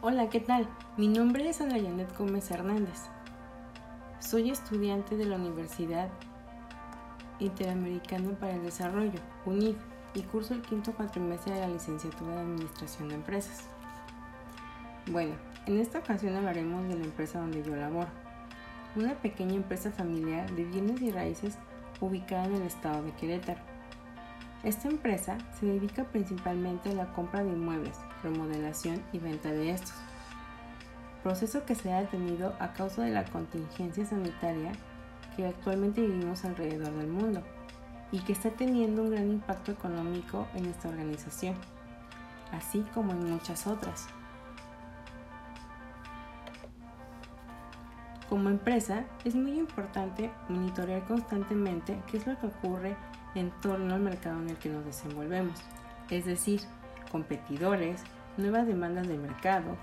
Hola, ¿qué tal? Mi nombre es Ana Janet Gómez Hernández. Soy estudiante de la Universidad Interamericana para el Desarrollo, UNID, y curso el quinto cuatrimestre de la licenciatura de Administración de Empresas. Bueno, en esta ocasión hablaremos de la empresa donde yo laboro, una pequeña empresa familiar de bienes y raíces ubicada en el estado de Querétaro. Esta empresa se dedica principalmente a la compra de inmuebles, remodelación y venta de estos, proceso que se ha detenido a causa de la contingencia sanitaria que actualmente vivimos alrededor del mundo y que está teniendo un gran impacto económico en esta organización, así como en muchas otras. Como empresa, es muy importante monitorear constantemente qué es lo que ocurre en torno al mercado en el que nos desenvolvemos, es decir, competidores, nuevas demandas de mercado,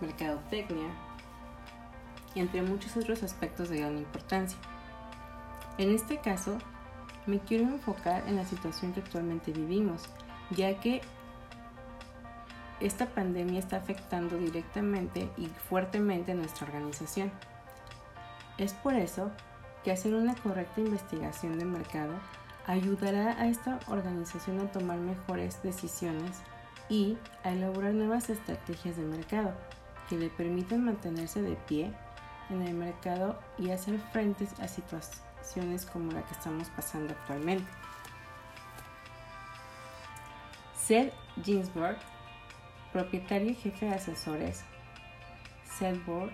mercadotecnia, entre muchos otros aspectos de gran importancia. En este caso, me quiero enfocar en la situación que actualmente vivimos, ya que esta pandemia está afectando directamente y fuertemente nuestra organización. Es por eso que hacer una correcta investigación de mercado ayudará a esta organización a tomar mejores decisiones y a elaborar nuevas estrategias de mercado que le permitan mantenerse de pie en el mercado y hacer frente a situaciones como la que estamos pasando actualmente. Seth Ginsburg, propietario y jefe de asesores Sedboard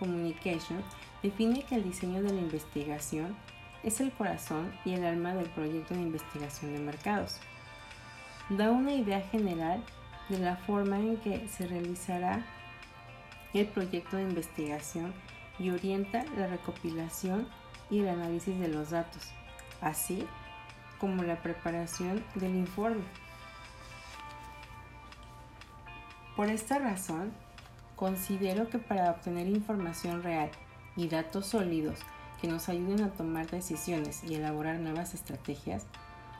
Communication, define que el diseño de la investigación es el corazón y el alma del proyecto de investigación de mercados. Da una idea general de la forma en que se realizará el proyecto de investigación y orienta la recopilación y el análisis de los datos, así como la preparación del informe. Por esta razón, considero que para obtener información real y datos sólidos que nos ayuden a tomar decisiones y elaborar nuevas estrategias,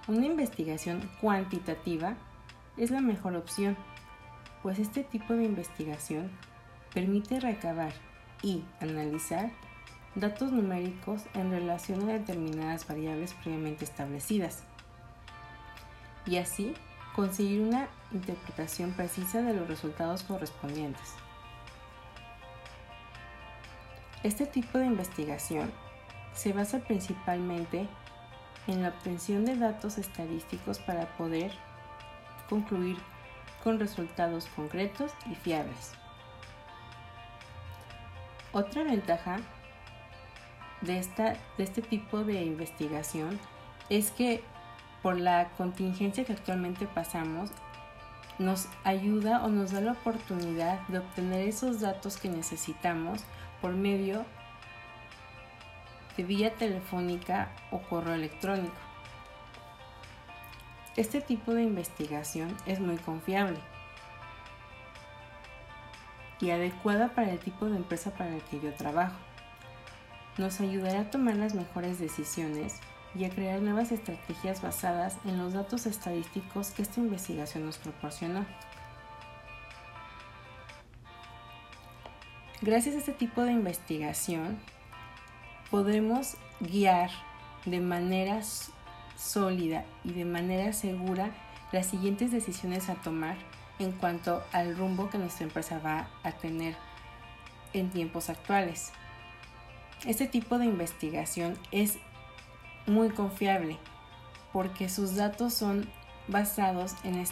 una investigación cuantitativa es la mejor opción, pues este tipo de investigación permite recabar y analizar datos numéricos en relación a determinadas variables previamente establecidas y así conseguir una interpretación precisa de los resultados correspondientes. Este tipo de investigación se basa principalmente en la obtención de datos estadísticos para poder concluir con resultados concretos y fiables. Otra ventaja de, esta, de este tipo de investigación es que por la contingencia que actualmente pasamos, nos ayuda o nos da la oportunidad de obtener esos datos que necesitamos por medio vía telefónica o correo electrónico. Este tipo de investigación es muy confiable y adecuada para el tipo de empresa para el que yo trabajo. Nos ayudará a tomar las mejores decisiones y a crear nuevas estrategias basadas en los datos estadísticos que esta investigación nos proporcionó. Gracias a este tipo de investigación, podremos guiar de manera sólida y de manera segura las siguientes decisiones a tomar en cuanto al rumbo que nuestra empresa va a tener en tiempos actuales. Este tipo de investigación es muy confiable porque sus datos son basados en